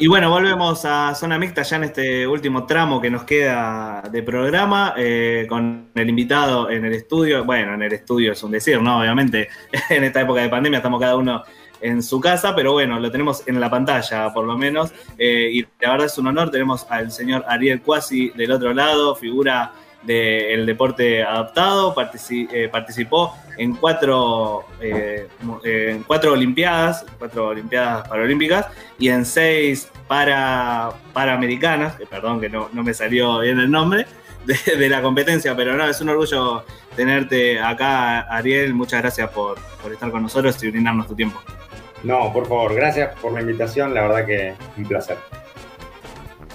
Y bueno, volvemos a Zona Mixta ya en este último tramo que nos queda de programa, eh, con el invitado en el estudio. Bueno, en el estudio es un decir, ¿no? Obviamente, en esta época de pandemia estamos cada uno en su casa, pero bueno, lo tenemos en la pantalla por lo menos. Eh, y la verdad es un honor, tenemos al señor Ariel Cuasi del otro lado, figura del deporte adaptado, eh, participó en cuatro, eh, en cuatro Olimpiadas, cuatro Olimpiadas Paralímpicas y en seis para, Panamericanas, que perdón que no, me salió bien el nombre de, la competencia, pero no, es un orgullo tenerte acá, Ariel. Muchas gracias por, por estar con nosotros y brindarnos tu tiempo. No, por favor, gracias por la invitación, la verdad que un placer.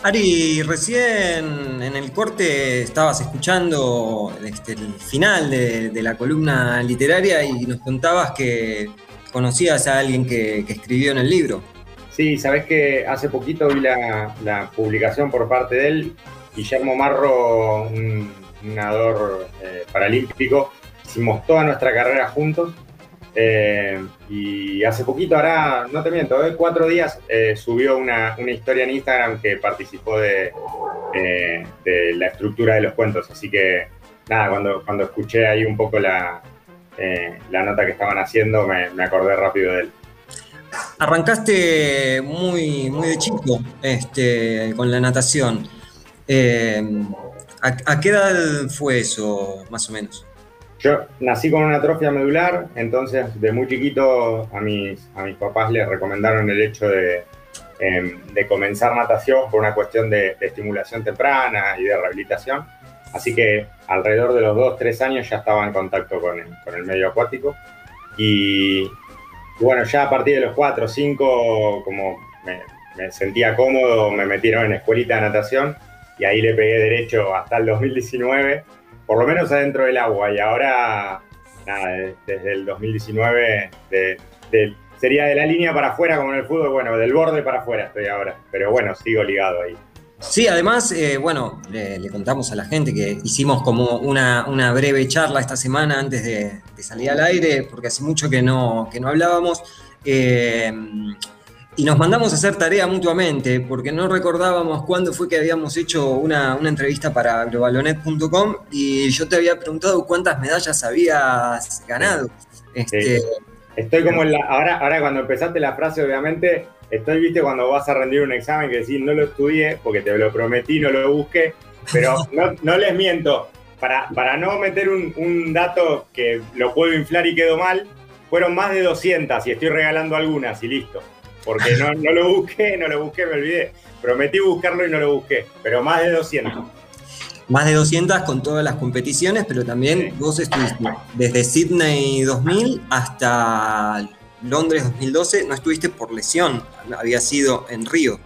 Ari, recién en el corte estabas escuchando este, el final de, la columna literaria y nos contabas que conocías a alguien que, escribió en el libro. Sí, sabes que hace poquito vi la, publicación por parte de él, Guillermo Marro, un, nadador eh, paralímpico, hicimos toda nuestra carrera juntos eh, y hace poquito, ahora, no te miento, hoy cuatro días eh, subió una, historia en Instagram que participó de, la estructura de los cuentos. Así que, nada, cuando, cuando escuché ahí un poco la, eh, la nota que estaban haciendo, me, acordé rápido de él. Arrancaste muy, muy de chico este, con la natación. ¿A qué edad fue eso, más o menos? Yo nací con una atrofia medular, entonces de muy chiquito a mis, a mis papás les recomendaron el hecho de, em, comenzar natación por una cuestión de, estimulación temprana y de rehabilitación. Así que alrededor de los 2, 3 años ya estaba en contacto con el, medio acuático. Y, bueno, ya a partir de los 4 o 5, como me, me sentía cómodo, me metieron en escuelita de natación y ahí le pegué derecho hasta el 2019 por lo menos adentro del agua. Y ahora, desde el 2019, sería de la línea para afuera como en el fútbol, bueno, del borde para afuera estoy ahora. Pero bueno, sigo ligado ahí. Sí, además, eh, bueno, le, contamos a la gente que hicimos como una, breve charla esta semana antes de, salir al aire, porque hace mucho que no, que no hablábamos. Eh, y nos mandamos a hacer tarea mutuamente, porque no recordábamos cuándo fue que habíamos hecho una, entrevista para globalonet.com y yo te había preguntado cuántas medallas habías ganado. Este, estoy como en la. Ahora, ahora cuando empezaste la frase, obviamente, estoy, viste, cuando vas a rendir un examen que decís, no lo estudié, porque te lo prometí, no lo busqué, pero no, les miento. Para, para no meter un, un dato que lo puedo inflar y quedó mal, fueron más de 200 y estoy regalando algunas y listo porque no, lo busqué, no lo busqué, me olvidé. Prometí buscarlo y no lo busqué, pero más de 200. Más de 200 con todas las competiciones, pero también vos estuviste desde Sydney 2000 hasta Londres 2012, no estuviste por lesión, había sido en Río.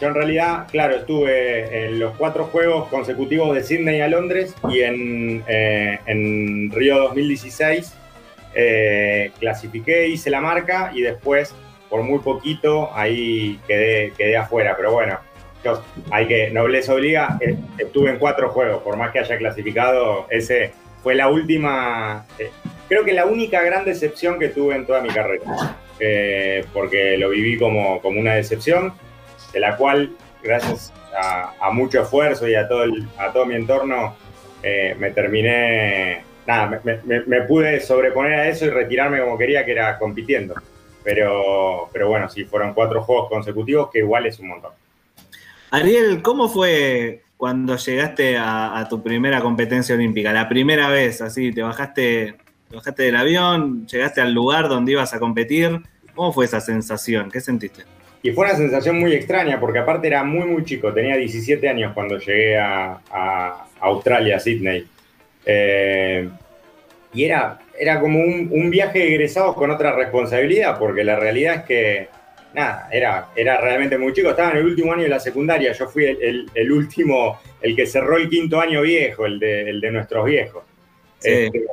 Yo en realidad, claro, estuve en los cuatro juegos consecutivos de Sydney a Londres y en, eh, en Río 2016 eh, clasifiqué, hice la marca y después por muy poquito ahí quedé, quedé afuera, pero bueno, hay que, nobleza obliga, eh, estuve en cuatro juegos, por más que haya clasificado, ese fue la última, eh, creo que la única gran decepción que tuve en toda mi carrera, eh, porque lo viví como, como una decepción, de la cual, gracias a, mucho esfuerzo y a todo, a todo mi entorno, me terminé, nada, me pude sobreponer a eso y retirarme como quería, que era compitiendo. Pero, pero bueno, sí, fueron cuatro juegos consecutivos, que igual es un montón. Ariel, ¿cómo fue cuando llegaste a, tu primera competencia olímpica? La primera vez, así, te bajaste, bajaste del avión, llegaste al lugar donde ibas a competir. ¿Cómo fue esa sensación? ¿Qué sentiste? Y fue una sensación muy extraña, porque aparte era muy, muy chico. Tenía 17 años cuando llegué a, a Australia, a Sydney. Eh, y era, era como un, viaje de egresados con otra responsabilidad, porque la realidad es que, nada, era, era realmente muy chico. Estaba en el último año de la secundaria, yo fui el, último, el que cerró el quinto año viejo, el de, el de nuestros viejos. Este,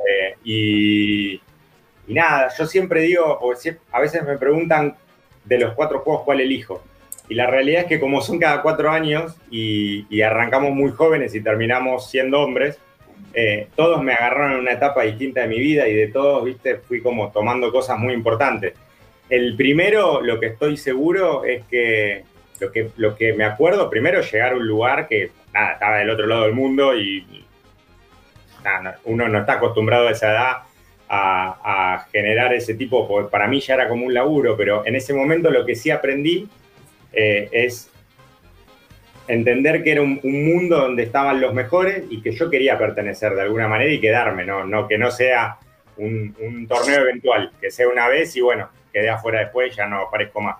y, nada, yo siempre digo, porque a veces me preguntan de los cuatro juegos cuál elijo. Y la realidad es que como son cada cuatro años y arrancamos muy jóvenes y terminamos siendo hombres, eh, todos me agarraron en una etapa distinta de mi vida y de todos, viste, fui como tomando cosas muy importantes. El primero, lo que estoy seguro es que lo que, lo que me acuerdo, primero llegar a un lugar que nada, estaba del otro lado del mundo y uno no está acostumbrado a esa edad a, generar ese tipo, porque para mí ya era como un laburo, pero en ese momento lo que sí aprendí eh, es entender que era un, mundo donde estaban los mejores y que yo quería pertenecer de alguna manera y quedarme, no, no que no sea un, torneo eventual, que sea una vez y bueno, quedé afuera después, ya no aparezco más.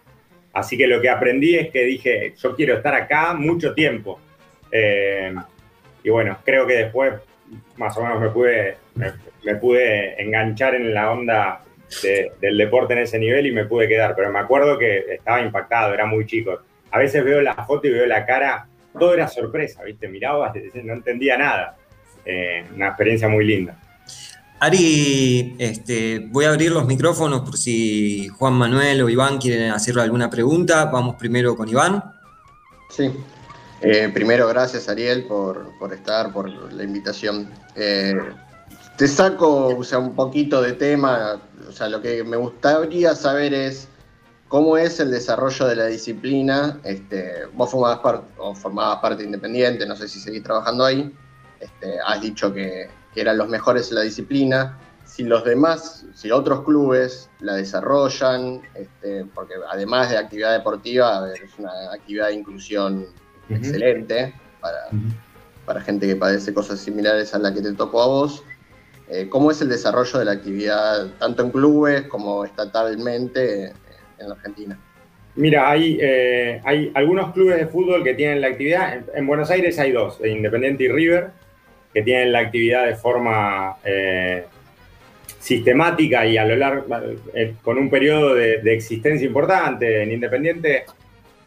Así que lo que aprendí es que dije, yo quiero estar acá mucho tiempo. Eh, y bueno, creo que después más o menos me pude, me, pude enganchar en la onda del deporte en ese nivel y me pude quedar. Pero me acuerdo que estaba impactado, era muy chico. A veces veo la foto y veo la cara, todo era sorpresa, ¿viste? Miraba, no entendía nada. Eh, una experiencia muy linda. Ari, este, voy a abrir los micrófonos por si Juan Manuel o Iván quieren hacerle alguna pregunta. Vamos primero con Iván. Sí. Eh, primero, gracias Ariel por, estar, por la invitación. Eh, te saco sea, un poquito de tema, o sea, lo que me gustaría saber es cómo es el desarrollo de la disciplina. Este, vos formabas, parte, o formabas parte independiente, no sé si seguís trabajando ahí. Este, has dicho que que eran los mejores en la disciplina, si los demás, si otros clubes la desarrollan, este, porque además de actividad deportiva, es una actividad de inclusión excelente para, para, gente que padece cosas similares a la que te tocó a vos. Eh, ¿Cómo es el desarrollo de la actividad tanto en clubes como estatalmente en Argentina? Mira, hay, eh, hay algunos clubes de fútbol que tienen la actividad. En, Buenos Aires hay dos, Independiente y River que tienen la actividad de forma eh, sistemática y a lo largo, eh, con un periodo de, existencia importante. En Independiente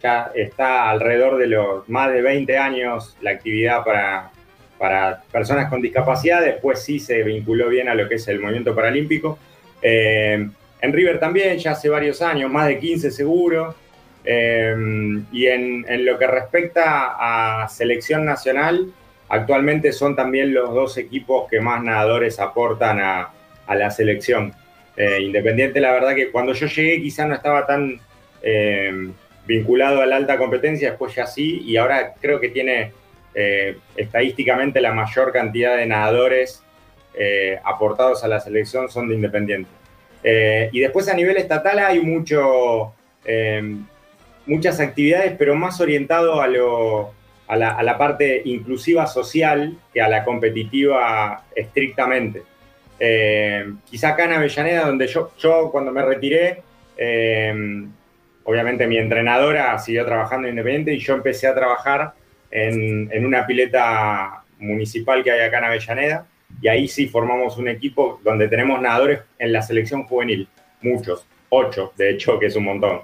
ya está alrededor de los más de 20 años la actividad para, para personas con discapacidad, después sí se vinculó bien a lo que es el movimiento paralímpico. En River también, ya hace varios años, más de 15 seguro. y en, lo que respecta a selección nacional, Actualmente son también los dos equipos que más nadadores aportan a, la selección. Eh, Independiente, la verdad que cuando yo llegué quizás no estaba tan eh, vinculado a la alta competencia, después ya sí, y ahora creo que tiene eh, estadísticamente la mayor cantidad de nadadores aportados a la selección son de Independiente. Y después a nivel estatal hay mucho, muchas actividades, pero más orientado a lo, a la, parte inclusiva social que a la competitiva estrictamente. Eh, quizá acá en Avellaneda, donde yo, yo cuando me retiré, eh, obviamente mi entrenadora siguió trabajando independiente y yo empecé a trabajar en, en, una pileta municipal que hay acá en Avellaneda y ahí sí formamos un equipo donde tenemos nadadores en la selección juvenil, muchos, ocho de hecho, que es un montón.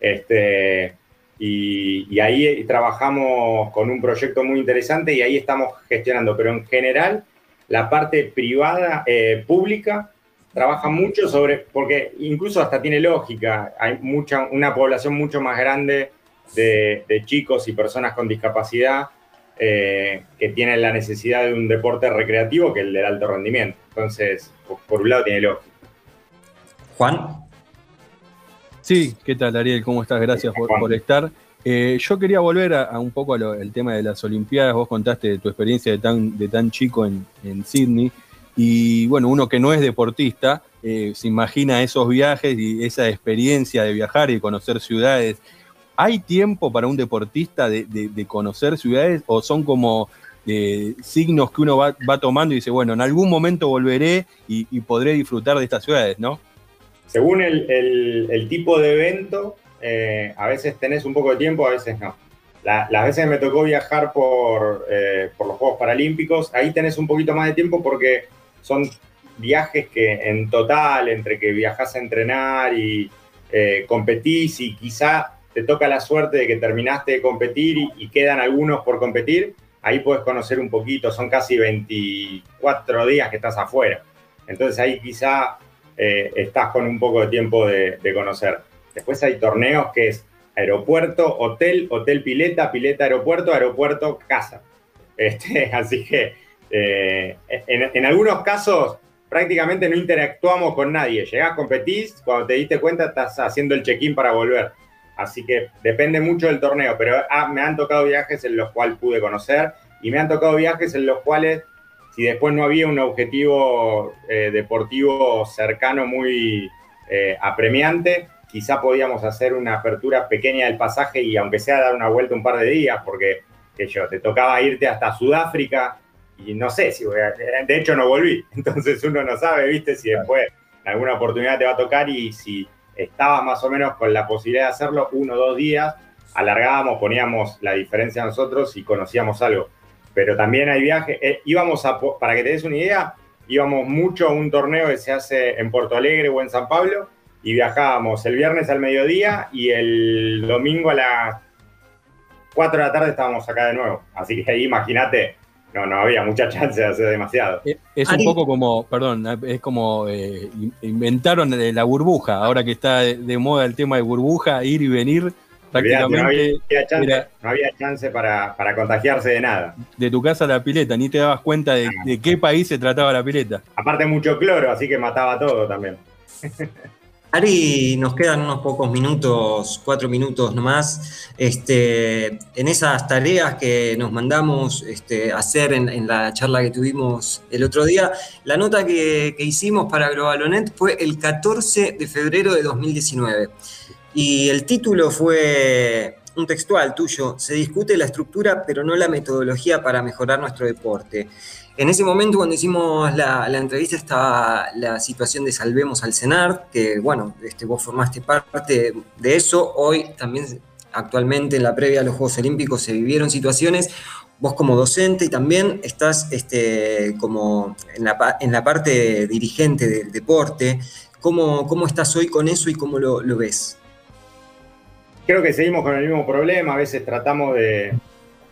Este, y, ahí trabajamos con un proyecto muy interesante y ahí estamos gestionando, pero en general la parte privada, eh, pública, trabaja mucho sobre, porque incluso hasta tiene lógica, hay mucha, una población mucho más grande de, chicos y personas con discapacidad eh, que tienen la necesidad de un deporte recreativo que el del alto rendimiento. Entonces, por un lado tiene lógica. Juan. Sí, ¿qué tal Ariel? ¿Cómo estás? Gracias por, estar. Eh, yo quería volver a, un poco al tema de las Olimpiadas. Vos contaste de tu experiencia de tan, de tan chico en, en Sydney. Y bueno, uno que no es deportista eh, se imagina esos viajes y esa experiencia de viajar y conocer ciudades. ¿Hay tiempo para un deportista de, conocer ciudades o son como eh, signos que uno va, tomando y dice, bueno, en algún momento volveré y, podré disfrutar de estas ciudades, ¿no? Según el, tipo de evento, eh, a veces tenés un poco de tiempo, a veces no. las veces me tocó viajar por, eh, por los Juegos Paralímpicos, ahí tenés un poquito más de tiempo porque son viajes que en total, entre que viajas a entrenar y competís y quizá te toca la suerte de que terminaste de competir y, quedan algunos por competir, ahí puedes conocer un poquito, son casi 24 días que estás afuera. Entonces ahí quizá eh, estás con un poco de tiempo de, conocer. Después hay torneos que es aeropuerto, hotel, hotel pileta, pileta aeropuerto, aeropuerto casa. Este, así que eh, en, algunos casos prácticamente no interactuamos con nadie. Llegás, competís, cuando te diste cuenta estás haciendo el check-in para volver. Así que depende mucho del torneo, pero ah, me han tocado viajes en los cuales pude conocer y me han tocado viajes en los cuales, si después no había un objetivo eh, deportivo cercano muy eh, apremiante, quizá podíamos hacer una apertura pequeña del pasaje y aunque sea dar una vuelta un par de días, porque que yo, te tocaba irte hasta Sudáfrica y no sé si voy a, de hecho no volví, entonces uno no sabe, viste, si después en alguna oportunidad te va a tocar y si estabas más o menos con la posibilidad de hacerlo uno o dos días, alargábamos, poníamos la diferencia nosotros y conocíamos algo. Pero también hay viajes, eh, íbamos a, para que te des una idea, íbamos mucho a un torneo que se hace en Porto Alegre o en San Pablo y viajábamos el viernes al mediodía y el domingo a las 4 de la tarde estábamos acá de nuevo. Así que ahí imagínate, no, no había mucha chance de hacer demasiado. Eh, es un poco como, perdón, es como eh, inventaron la burbuja, ahora que está de moda el tema de burbuja, ir y venir. Prácticamente no había chance, para, contagiarse de nada. De tu casa a la pileta, ni te dabas cuenta de, de qué país se trataba la pileta. Aparte mucho cloro, así que mataba todo también. Ari, nos quedan unos pocos minutos, cuatro minutos nomás, este, en esas tareas que nos mandamos este, hacer en, la charla que tuvimos el otro día. La nota que, hicimos para Globalonet fue el 14 de febrero de 2019 y el título fue un textual tuyo, se discute la estructura pero no la metodología para mejorar nuestro deporte. En ese momento, cuando hicimos la, entrevista, estaba la situación de Salvemos al CENAR, que bueno, este, vos formaste parte de eso. Hoy también, actualmente, en la previa a los Juegos Olímpicos, se vivieron situaciones. Vos como docente y también estás este, como en la, parte dirigente del deporte. ¿Cómo, ¿Cómo estás hoy con eso y cómo lo ves? Creo que seguimos con el mismo problema. A veces tratamos de,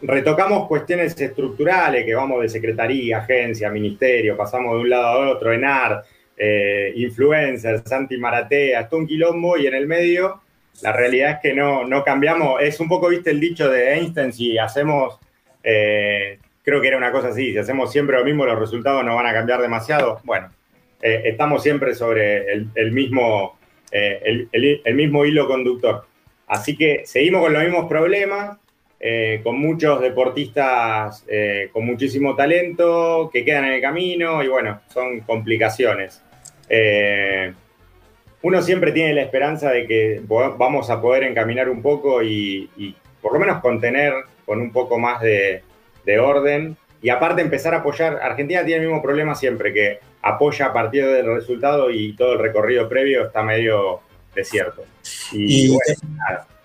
retocamos cuestiones estructurales que vamos de secretaría, agencia, ministerio, pasamos de un lado a otro, ENAR, eh, influencers, Santi Maratea, hasta un quilombo y en el medio la realidad es que no, no cambiamos. Es un poco, viste, el dicho de Einstein, si hacemos, eh, creo que era una cosa así, si hacemos siempre lo mismo, los resultados no van a cambiar demasiado. Bueno, eh, estamos siempre sobre el, mismo, el, el mismo hilo conductor. Así que seguimos con los mismos problemas, eh, con muchos deportistas eh, con muchísimo talento que quedan en el camino y bueno, son complicaciones. Eh, uno siempre tiene la esperanza de que vamos a poder encaminar un poco y, por lo menos contener con un poco más de, orden y aparte empezar a apoyar. Argentina tiene el mismo problema siempre, que apoya a partir del resultado y todo el recorrido previo está medio desierto. Y,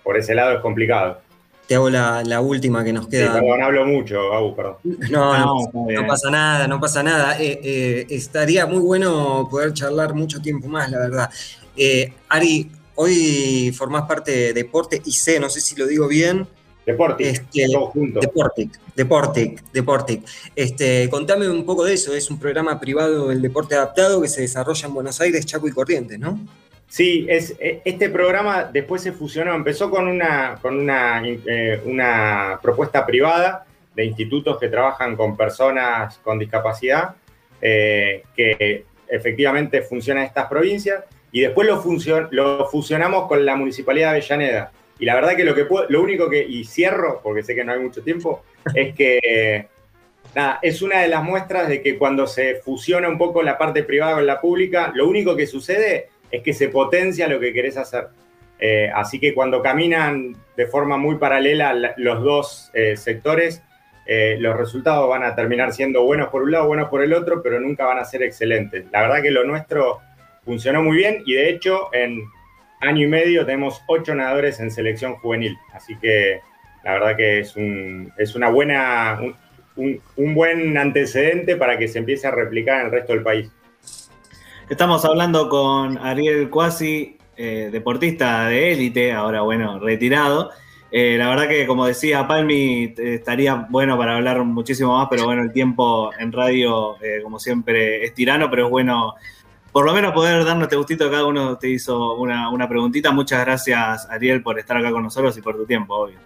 por ese lado es complicado. Te hago la, última que nos queda. perdón, hablo mucho, perdón. No, no, pasa nada, no pasa nada. Eh, eh, estaría muy bueno poder charlar mucho tiempo más, la verdad. Eh, Ari, hoy formás parte de Deporte IC, no sé si lo digo bien. Deportic, este, Deportic, Deportic, Deportic. Este, contame un poco de eso, es un programa privado del deporte adaptado que se desarrolla en Buenos Aires, Chaco y Corrientes, ¿no? Sí, es, e, este programa después se fusionó, empezó con una, con una, eh, una propuesta privada de institutos que trabajan con personas con discapacidad, eh, que efectivamente funciona en estas provincias, y después lo, lo fusionamos con la Municipalidad de Avellaneda. Y la verdad que lo, que lo único que, y cierro, porque sé que no hay mucho tiempo, es que nada, es una de las muestras de que cuando se fusiona un poco la parte privada con la pública, lo único que sucede es que se potencia lo que querés hacer. Eh, así que cuando caminan de forma muy paralela los dos eh, sectores, eh, los resultados van a terminar siendo buenos por un lado, buenos por el otro, pero nunca van a ser excelentes. La verdad que lo nuestro funcionó muy bien y de hecho en año y medio tenemos ocho nadadores en selección juvenil. Así que la verdad que es, un, es una buena, un, un buen antecedente para que se empiece a replicar en el resto del país. Estamos hablando con Ariel Cuasi, eh, deportista de élite, ahora bueno, retirado. Eh, la verdad que, como decía Palmi, estaría bueno para hablar muchísimo más, pero bueno, el tiempo en radio, eh, como siempre, es tirano, pero es bueno por lo menos poder darnos este gustito. Cada uno te hizo una, una preguntita. Muchas gracias, Ariel, por estar acá con nosotros y por tu tiempo, obvio.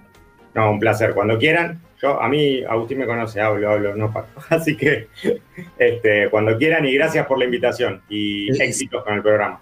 No, un placer. Cuando quieran, yo, a mí, Agustín me conoce, hablo, hablo, no paro. Así que, este, cuando quieran y gracias por la invitación y éxitos con el programa.